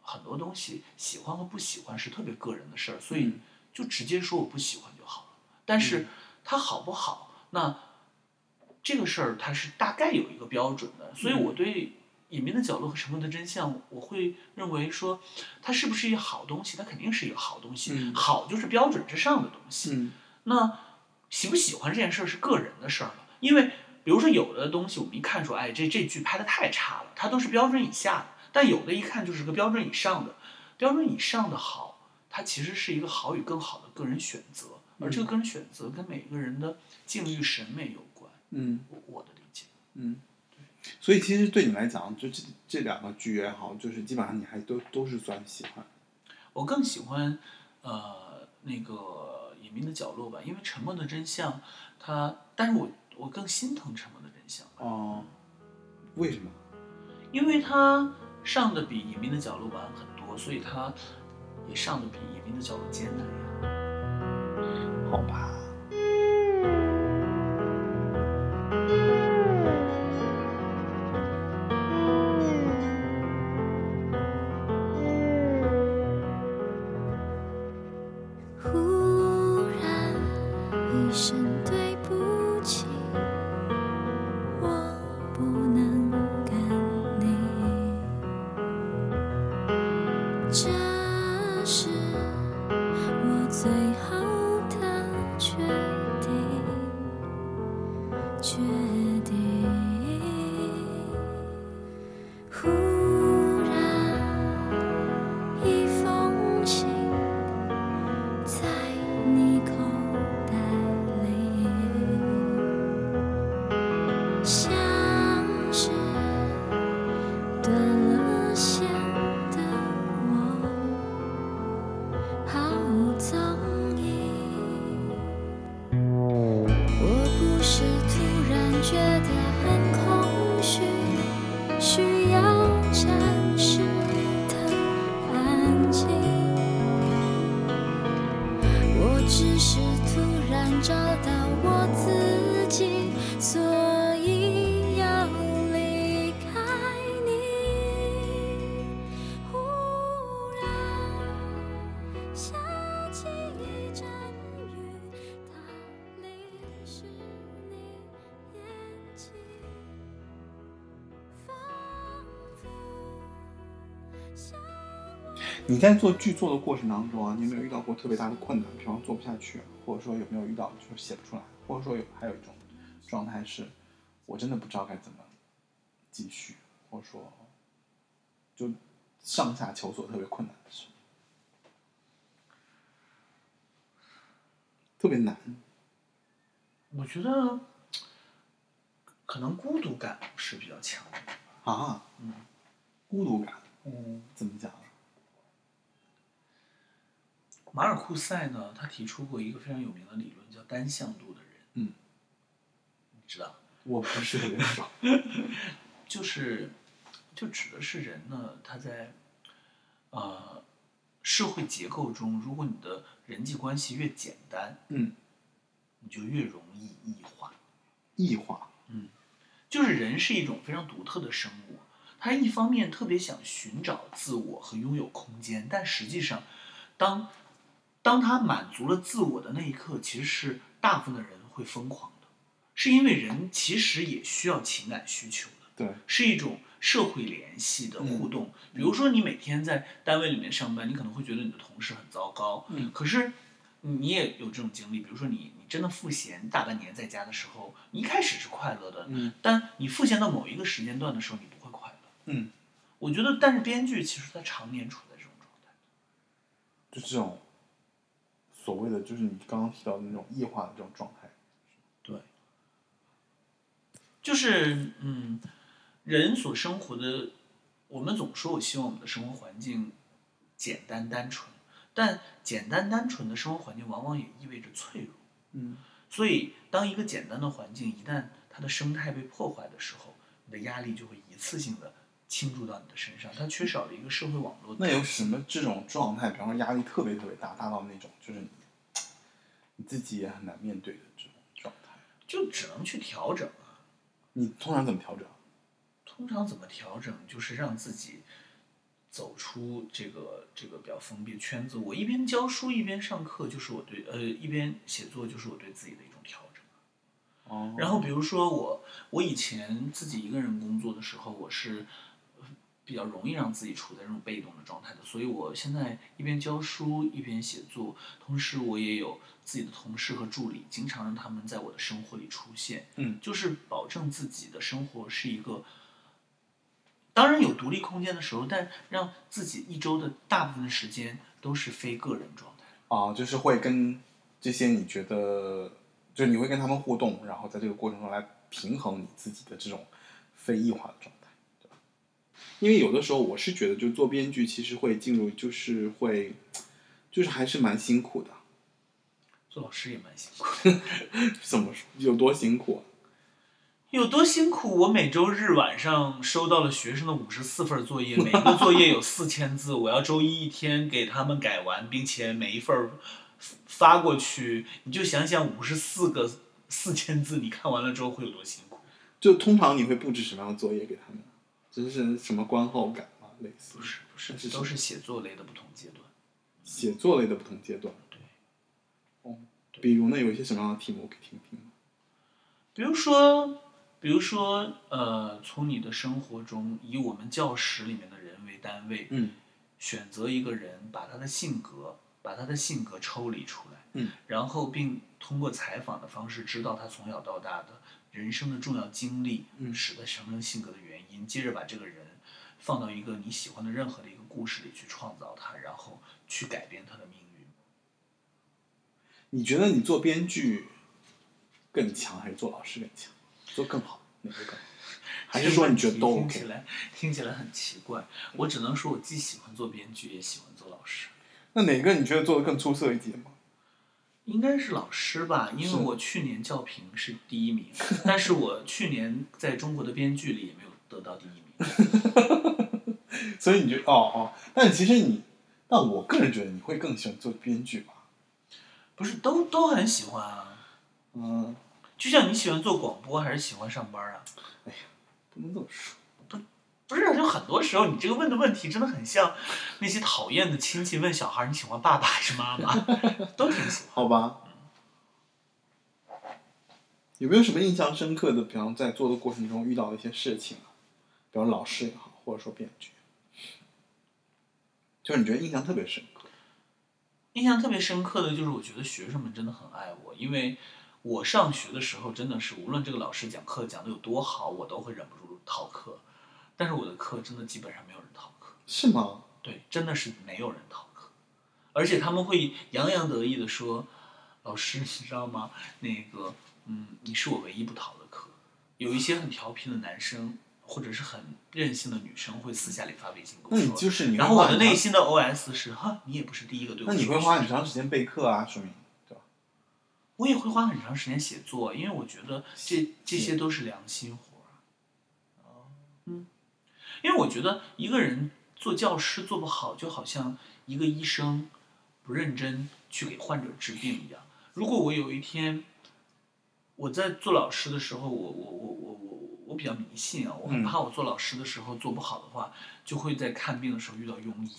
很多东西喜欢和不喜欢是特别个人的事儿，所以嗯就直接说我不喜欢就好了。但是它好不好，那这个事儿它是大概有一个标准的，所以我对。隐秘的角落和沉默的真相，我会认为说，它是不是一个好东西？它肯定是一个好东西，嗯好就是标准之上的东西。嗯那喜不喜欢这件事儿是个人的事儿了，因为比如说有的东西我们一看说，哎，这这剧拍的太差了，它都是标准以下的，但有的一看就是个标准以上的，标准以上的好，它其实是一个好与更好的个人选择，而这个个人选择跟每个人的境遇审美有关，嗯我我的理解。嗯，所以其实对你来讲，就这这两个剧也好，就是基本上你还都都是算喜欢。我更喜欢，呃，那个《隐秘的角落》吧，因为《沉默的真相》它，但是我我更心疼《沉默的真相》吧，哦，为什么？因为它上的比《隐秘的角落》晚很多，所以它也上的比《隐秘的角落》艰难呀。好吧。忽然一声你在做剧作的过程当中啊，你有没有遇到过特别大的困难？比方做不下去，或者说有没有遇到就是写不出来，或者说有还有一种状态是，我真的不知道该怎么继续，或者说就上下求索特别困难的事，特别难。我觉得可能孤独感是比较强的。啊，嗯孤独感嗯，怎么讲啊？马尔库塞呢，他提出过一个非常有名的理论，叫单向度的人。嗯，你知道？我不是特别爽。就是就指的是人呢，他在呃社会结构中，如果你的人际关系越简单，嗯，你就越容易异化。异化，嗯就是人是一种非常独特的生物，他一方面特别想寻找自我和拥有空间，但实际上，当当他满足了自我的那一刻，其实是大部分的人会疯狂的，是因为人其实也需要情感需求的。对，是一种社会联系的互动。比如说，你每天在单位里面上班，你可能会觉得你的同事很糟糕，嗯可是你也有这种经历。比如说你，你真的赋闲大半年在家的时候，你一开始是快乐的，嗯但你赋闲到某一个时间段的时候，你不会快乐。嗯，我觉得，但是编剧其实他常年处在这种状态。就这种所谓的，就是你刚刚提到的那种异化的这种状态。对，就是嗯，人所生活的，我们总说我希望我们的生活环境简单单纯，但简单单纯的生活环境往往也意味着脆弱。嗯所以，当一个简单的环境一旦它的生态被破坏的时候，你的压力就会一次性的倾注到你的身上，它缺少了一个社会网络那有什么这种状态？比方说压力特别特别大，大到那种就是你你自己也很难面对的这种状态，就只能去调整啊。你通常怎么调整？通常怎么调整，就是让自己走出这个这个比较封闭的圈子。我一边教书一边上课，就是我对呃一边写作，就是我对自己的一种调整。哦，然后比如说我我以前自己一个人工作的时候，我是呃比较容易让自己处在这种被动的状态的，所以我现在一边教书一边写作，同时我也有自己的同事和助理，经常让他们在我的生活里出现，嗯就是保证自己的生活是一个，当然有独立空间的时候，但让自己一周的大部分时间都是非个人状态。啊，就是会跟这些你觉得，就是你会跟他们互动，然后在这个过程中来平衡你自己的这种非异化的状态？因为有的时候我是觉得，就做编剧其实会进入，就是会，就是还是蛮辛苦的。做老师也蛮辛苦 的，怎么说？有多辛苦啊？有多辛苦？我每周日晚上收到了学生的五十四份作业，每个作业有四千字，我要周一一天给他们改完，并且每一份发过去。你就想想五十四个四千字，你看完了之后会有多辛苦？就通常你会布置什么样的作业给他们？就是什么观后感吗？类似不是不是那是，都是写作类的不同阶段。写作类的不同阶段。对。哦，比如呢，有一些什么样的题目我可以听听？比如说，比如说，呃，从你的生活中，以我们教室里面的人为单位，嗯选择一个人，把他的性格，把他的性格抽离出来，嗯，然后并通过采访的方式，知道他从小到大的人生的重要经历，嗯使他形成性格的原因，接着把这个人放到一个你喜欢的任何的一个故事里去创造他，然后去改变他的命运。你觉得你做编剧更强，还是做老师更强？做更好，哪个更好？还是说你觉得都听起来听起来很奇怪，我只能说我既喜欢做编剧，也喜欢做老师。那哪个你觉得做的更出色一点吗？应该是老师吧，因为我去年教评是第一名，但是我去年在中国的编剧里也没有得到第一名。所以你就哦哦，但其实你，但我个人觉得你会更喜欢做编剧吧？不是都都很喜欢啊，嗯，就像你喜欢做广播还是喜欢上班啊？哎呀不能这么说。不不是，就很多时候你这个问的问题真的很像 那些讨厌的亲戚问小孩你喜欢爸爸还是妈妈，都挺喜欢。好吧。有没有什么印象深刻的？比方在做的过程中遇到的一些事情啊，比方老师也好，或者说编剧，就是你觉得印象特别深刻。印象特别深刻的就是，我觉得学生们真的很爱我，因为我上学的时候真的是，无论这个老师讲课讲的有多好，我都会忍不住逃课。但是我的课真的基本上没有人逃课，是吗？对，真的是没有人逃课，而且他们会洋洋得意的说：“老师，你知道吗？那个，嗯，你是我唯一不逃的课。”有一些很调皮的男生，或者是很任性的女生，会私下里发微信跟那你我说。就是你然后我的内心的 OS 是：哈，你也不是第一个对我那你会花很长时间备课啊，说明对吧？我也会花很长时间写作，因为我觉得这这些都是良心活儿。嗯，因为我觉得一个人做教师做不好，就好像一个医生不认真去给患者治病一样。如果我有一天我在做老师的时候，我我我我我我比较迷信啊，我很嗯怕我做老师的时候做不好的话，就会在看病的时候遇到庸医。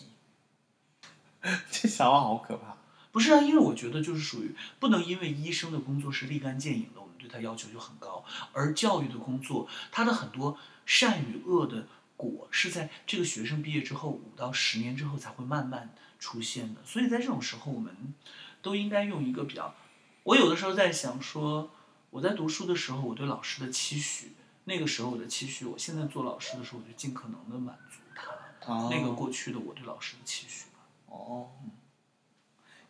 这想法好可怕。不是啊，因为我觉得就是属于不能因为医生的工作是立竿见影的，我们对他要求就很高，而教育的工作，他的很多善与恶的果是在这个学生毕业之后五到十年之后才会慢慢出现的，所以在这种时候，我们都应该用一个比较，我有的时候在想说，我在读书的时候，我对老师的期许，那个时候我的期许，我现在做老师的时候，我就尽可能的满足他，哦那个过去的我对老师的期许吧。哦，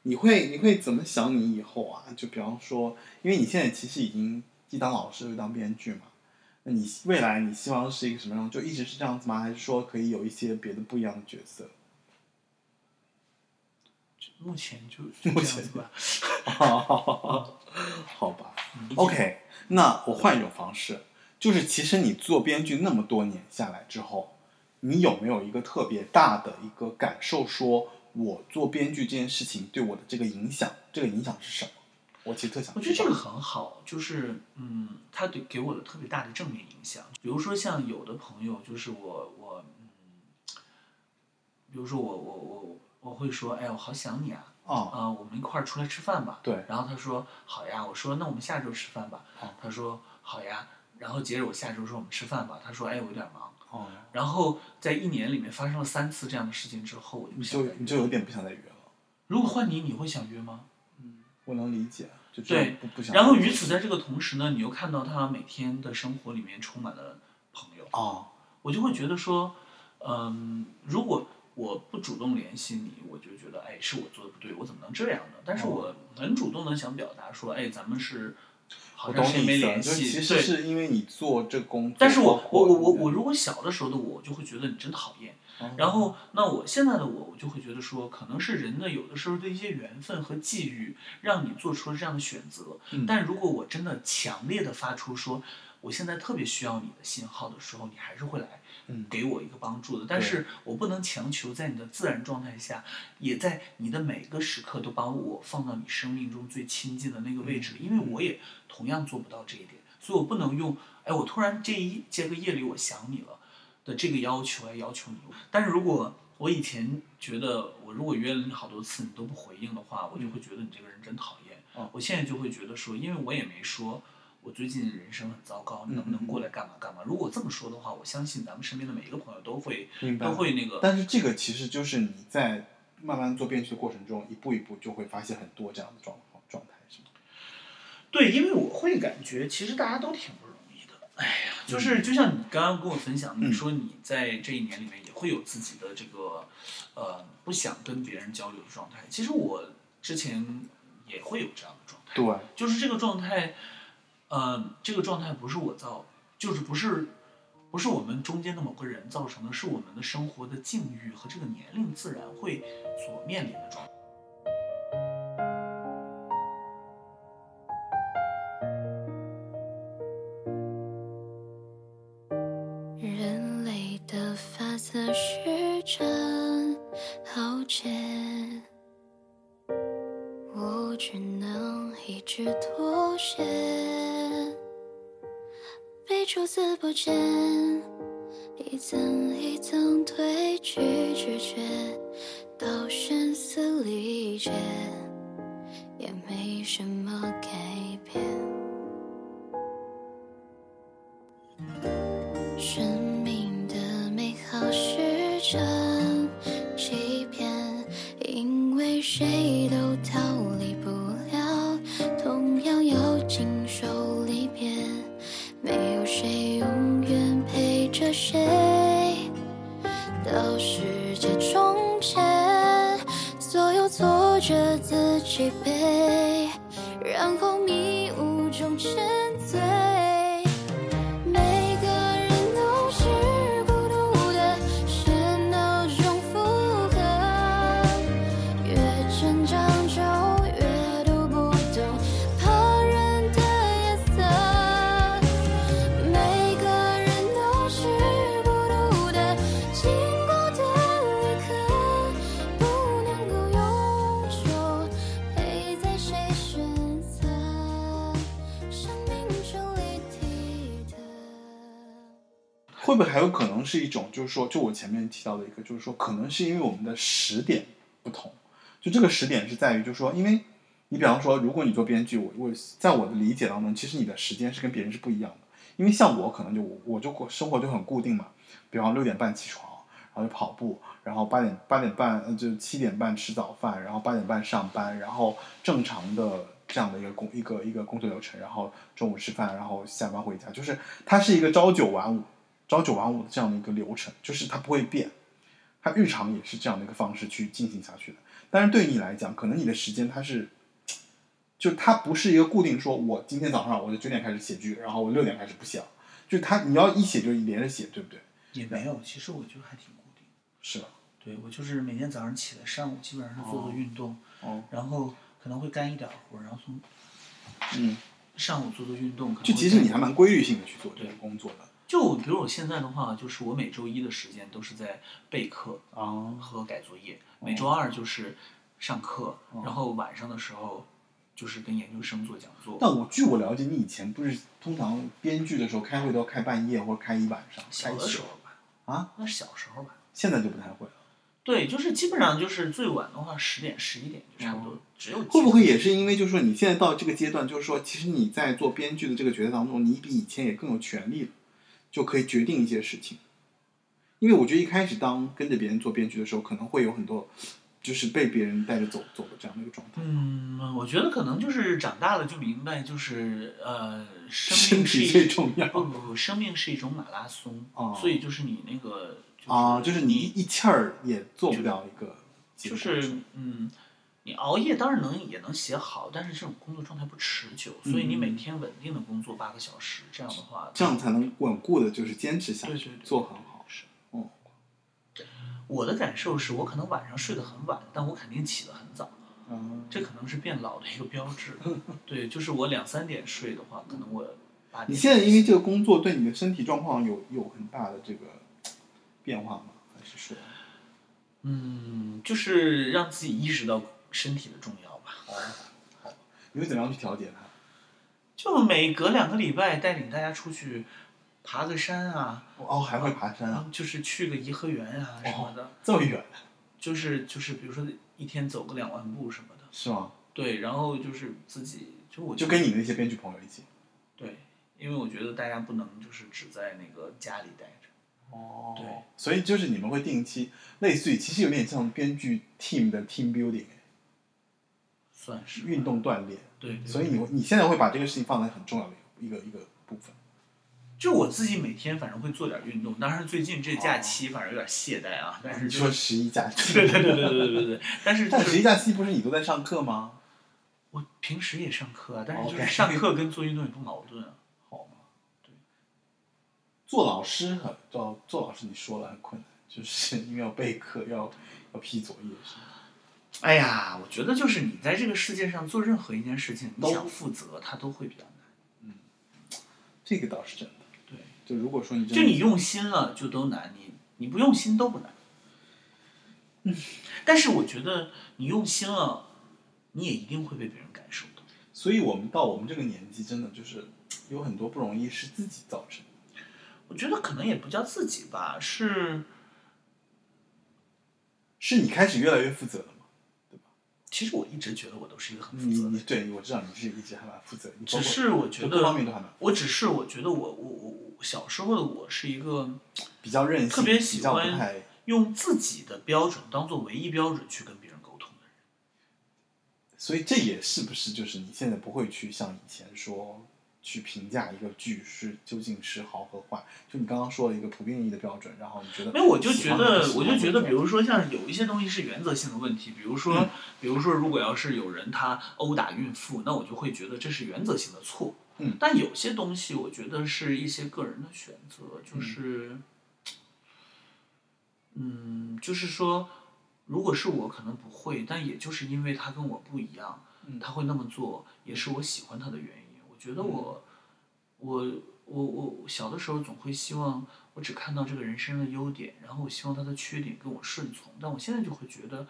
你会你会怎么想你以后啊？就比方说，因为你现在其实已经既当老师又当编剧嘛，那你未来你希望是一个什么样？就一直是这样子吗？还是说可以有一些别的不一样的角色？目前就就目前吧。好吧，OK，那我换一种方式，就是其实你做编剧那么多年下来之后，你有没有一个特别大的一个感受，说我做编剧这件事情对我的这个影响，这个影响是什么？我其实特想。我觉得这个很好，就是嗯，它对给我的特别大的正面影响。比如说像有的朋友，就是我我嗯，比如说我我我我会说，哎，我好想你啊，啊、啊、我们一块儿出来吃饭吧。对然后他说好呀，我说那我们下周吃饭吧。哦他说好呀，然后接着我下周说我们吃饭吧，他说哎我有点忙，哦，然后在一年里面发生了三次这样的事情之后，我就不想你就有点不想再约了。如果换你，你会想约吗？嗯我能理解，就对不不想。然后与此在这个同时呢，你又看到他每天的生活里面充满了朋友，哦，我就会觉得说，嗯，如果我不主动联系你，我就觉得哎是我做的不对，我怎么能这样呢？但是我很主动的想表达说，哎，咱们是好我长时间没联系，就其实。是因为你做这工作，但是我我我我我如果小的时候的我，我就会觉得你真讨厌。哦然后，那我现在的我，我就会觉得说，可能是人的有的时候的一些缘分和际遇，让你做出了这样的选择。嗯但如果我真的强烈的发出说，我现在特别需要你的信号的时候，你还是会来嗯给我一个帮助的。但是我不能强求在你的自然状态下，也在你的每个时刻都把我放到你生命中最亲近的那个位置，因为我也同样做不到这一点，所以我不能用，哎，我突然这一这个夜里我想你了的这个要求来要求你。但是如果我以前觉得我如果约了你好多次你都不回应的话，我就会觉得你这个人真讨厌。哦我现在就会觉得说，因为我也没说。我最近人生很糟糕，你能不能过来干嘛干嘛？如果这么说的话，我相信咱们身边的每一个朋友都会都会那个。但是这个其实就是你在慢慢做编剧的过程中，一步一步就会发现很多这样的状况状态，是吗？对，因为我会感觉其实大家都挺不容易的。哎呀，就是就像你刚刚跟我分享，嗯你说你在这一年里面也会有自己的这个呃不想跟别人交流的状态。其实我之前也会有这样的状态，对，就是这个状态，呃，这个状态不是我造，就是不是不是我们中间的某个人造成的，是我们的生活的境遇和这个年龄自然会所面临的状态。一层一层褪去直觉，到声嘶力竭，也没什么改变。是一种，就是说，就我前面提到的一个，就是说，可能是因为我们的时点不同，就这个时点是在于，就是说，因为你比方说，如果你做编剧，我我在我的理解当中，其实你的时间是跟别人是不一样的，因为像我可能就我就过生活就很固定嘛，比方六点半起床，然后就跑步，然后八点八点半就七点半吃早饭，然后八点半上班，然后正常的这样的一个工一个一个工作流程，然后中午吃饭，然后下班回家，就是它是一个朝九晚五。朝九晚五的这样的一个流程，就是它不会变，它日常也是这样的一个方式去进行下去的。但是对于你来讲，可能你的时间它是，就它不是一个固定说，我今天早上我就九点开始写剧，然后我六点开始不写了，就它你要一写就连着写，对不对？也没有，其实我觉得还挺固定。是的，对我就是每天早上起来，上午基本上是做做运动，哦，然后可能会干一点活，然后从嗯，上午做做运动。就其实你还蛮规律性的去做这个工作的就比如我现在的话，就是我每周一的时间都是在备课啊。和改作业，每周二就是上课，哦然后晚上的时候就是跟研究生做讲座。但我据我了解，你以前不是通常编剧的时候开会都要开半夜或者开一晚上，小的时候吧，啊，那是小时候吧。现在就不太会了。对，就是基本上就是最晚的话十点十一点就差不多，只有哦会不会也是因为就是说你现在到这个阶段，就是说其实你在做编剧的这个角色当中，你比以前也更有权利了，就可以决定一些事情。因为我觉得一开始当跟着别人做编剧的时候，可能会有很多就是被别人带着走走的这样的一个状态。嗯，我觉得可能就是长大了就明白，就是呃，生身命是最重要不不不，生命是一种马拉松，哦所以就是你那个就是、啊，就是你一气儿也做不了一个结就是嗯，你熬夜当然能也能写好，但是这种工作状态不持久，所以你每天稳定的工作八个小时，这样的话，这样才能稳固的就是坚持下去，对对对做很好。是。嗯，我的感受是我可能晚上睡得很晚，但我肯定起得很早，嗯，这可能是变老的一个标志。对，就是我两三点睡的话，可能我八点。你现在因为这个工作对你的身体状况有有很大的这个变化吗？还是说？嗯，就是让自己意识到身体的重要吧。你会怎么样去调节它？就每隔两个礼拜带领大家出去爬个山啊，哦，还会爬山啊？就是去个颐和园啊什么的，这么远就是就是比如说一天走个两万步什么的。是吗？对，然后就是自己就我就跟你们那些编剧朋友一起。对，因为我觉得大家不能就是只在那个家里待着。哦对，所以就是你们会定期，类似于其实有点像编剧 team 的 team building，运动锻炼。对所以你你现在会把这个事情放在很重要的一个一个部分。就我自己每天反正会做点运动当然最近这假期反正有点懈怠啊但是就说十一假期。对对对对对对但是但十一假期不是你都在上课吗？我平时也上课啊但是就是上课跟做运动也不矛盾啊 好对。做老师很做做老师你说了很困难就是因为要备课要要批作业哎呀，我觉得就是你在这个世界上做任何一件事情，你想负责，它都会比较难。嗯这个倒是真的。对，就如果说你就你用心了就都难，你你不用心都不难。嗯，但是我觉得你用心了，你也一定会被别人感受到。所以我们到我们这个年纪，真的就是有很多不容易是自己造成的。我觉得可能也不叫自己吧，是是你开始越来越负责了吗？其实我一直觉得我都是一个很负责的对我知道你是一直还蛮负责，只是我觉得，都还蛮我只是我觉得我我我我小时候的我是一个比较任性，特别喜欢用自己的标准当做唯一标准去跟别人沟通的人。所以这也是不是就是你现在不会去像以前说去评价一个剧是究竟是好和坏，就你刚刚说了一个普遍意义的标准，然后你觉得没有，我就觉得我就觉得，比如说像有一些东西是原则性的问题，比如说，嗯比如说，如果要是有人他殴打孕妇，那我就会觉得这是原则性的错。嗯但有些东西，我觉得是一些个人的选择，就是，嗯，就是说，如果是我，可能不会，但也就是因为他跟我不一样，嗯他会那么做，也是我喜欢他的原因。我觉得我，我，我，我小的时候总会希望我只看到这个人身上的优点，然后我希望他的缺点跟我顺从。但我现在就会觉得，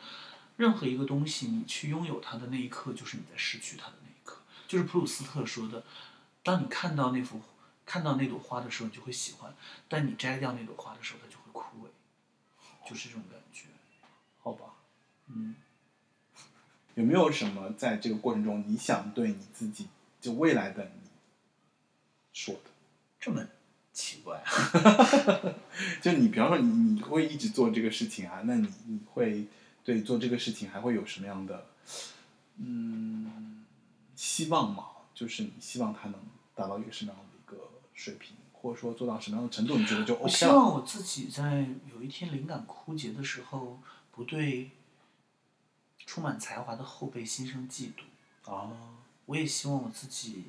任何一个东西，你去拥有它的那一刻，就是你在失去它的那一刻。就是普鲁斯特说的，当你看到那幅看到那朵花的时候，你就会喜欢；但你摘掉那朵花的时候，它就会枯萎。就是这种感觉。好吧？嗯，有没有什么在这个过程中你想对你自己就未来的你说的？这么奇怪啊？就你比方说你你会一直做这个事情啊，那你你会对做这个事情还会有什么样的嗯希望吗？就是你希望它能达到一个什么样的一个水平，或者说做到什么样的程度，你觉得就我 OK 了？希望我自己在有一天灵感枯竭的时候，不对充满才华的后辈心生嫉妒。啊，我也希望我自己，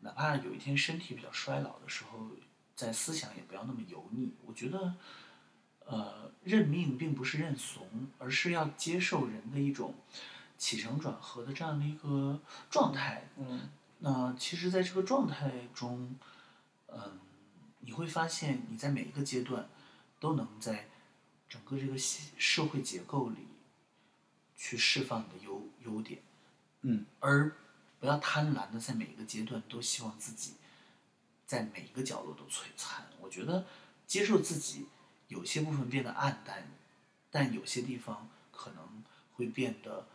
哪怕有一天身体比较衰老的时候，在思想也不要那么油腻。我觉得，呃，认命并不是认怂，而是要接受人的一种起承转合的这样的一个状态。嗯那其实，在这个状态中，嗯，你会发现你在每一个阶段都能在整个这个系社会结构里去释放你的优优点，嗯而不要贪婪的在每一个阶段都希望自己在每一个角落都璀璨。我觉得接受自己有些部分变得暗淡，但有些地方可能会变得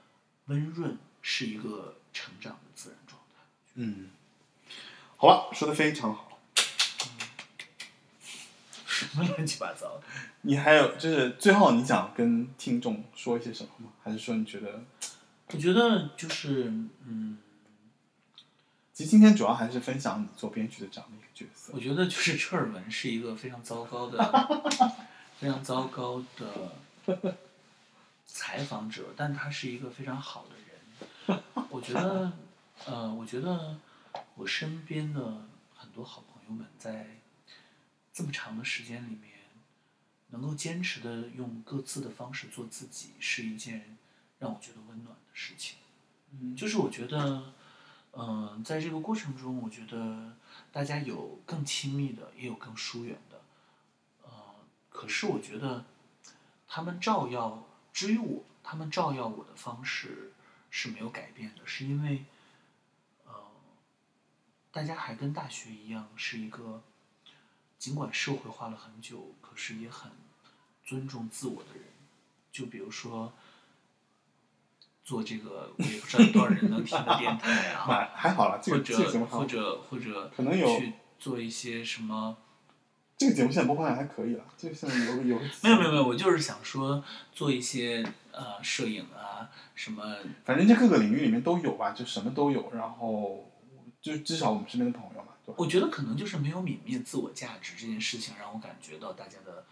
温润，是一个成长的自然状态。嗯，好了，说的非常好。什么乱七八糟的？你还有就是最后你想跟听众说一些什么吗？还是说你觉得，我觉得就是嗯，其实今天主要还是分享你做编剧的这样的一个角色我。觉得就是 车尔文是一个非常糟糕的、非常糟糕的采访者，但他是一个非常好的人。我觉得，呃，我觉得我身边的很多好朋友们在这么长的时间里面，能够坚持的用各自的方式做自己，是一件让我觉得温暖的事情。嗯就是我觉得，嗯、在这个过程中，我觉得大家有更亲密的，也有更疏远的，呃，可是我觉得他们照耀至于我，他们照耀我的方式是没有改变的，是因为，呃，大家还跟大学一样，是一个尽管社会化了很久，可是也很尊重自我的人。就比如说，做这个，我也不知道有多少人能听的电台啊，还还好了，这或个这个节者或者或者可能有去做一些什么。这个节目现在播放量还可以了，这个现在有有 没有没有没有，我就是想说做一些呃摄影啊什么，反正这各个领域里面都有吧，就什么都有。然后就至少我们身边的朋友嘛，对吧？我觉得可能就是没有泯灭自我价值这件事情，让我感觉到大家的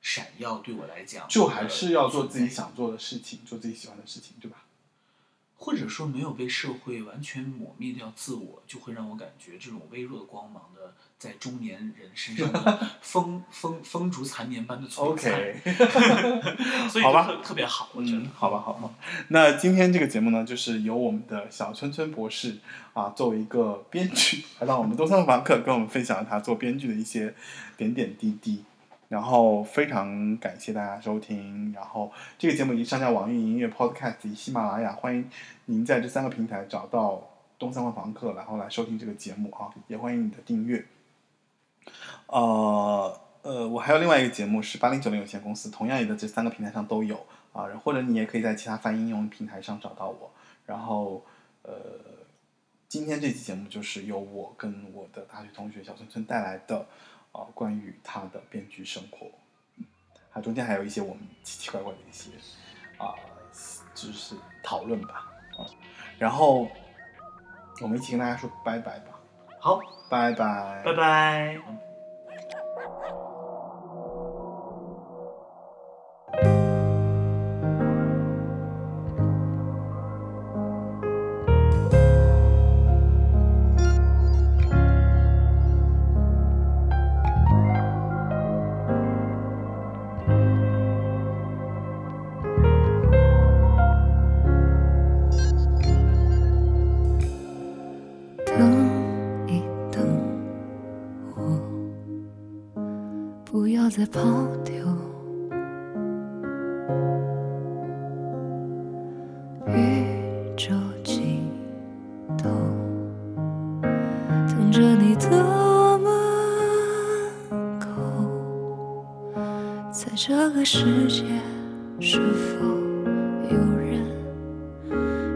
闪耀对我来讲，就还是要做自己，想做的事情，做自己喜欢的事情，对吧？或者说没有被社会完全抹灭掉自我，就会让我感觉这种微弱的光芒的在中年人身上的 风风风烛残年般的存在 OK，所以好吧特别好，我觉得。嗯，好吧，好吧。那今天这个节目呢，就是由我们的小春春博士啊，作为一个编剧，来到我们东三房客，跟我们分享了他做编剧的一些点点滴滴。然后非常感谢大家收听，然后这个节目已经上架网易音乐、Podcast 以及喜马拉雅，欢迎您在这三个平台找到东三环房客，然后来收听这个节目啊，也欢迎你的订阅。呃呃，我还有另外一个节目是八零九零有限公司，同样也在这三个平台上都有啊，或者你也可以在其他泛应用平台上找到我。然后呃，今天这期节目就是由我跟我的大学同学小村村带来的啊、关于他的编剧生活，嗯，还中间还有一些我们奇奇怪怪的一些啊、就是讨论吧啊，然后我们一起跟大家说拜拜吧，好，拜拜，拜拜。世界，是否有人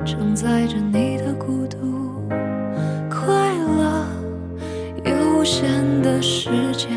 承载着你的孤独？快乐有限的时间，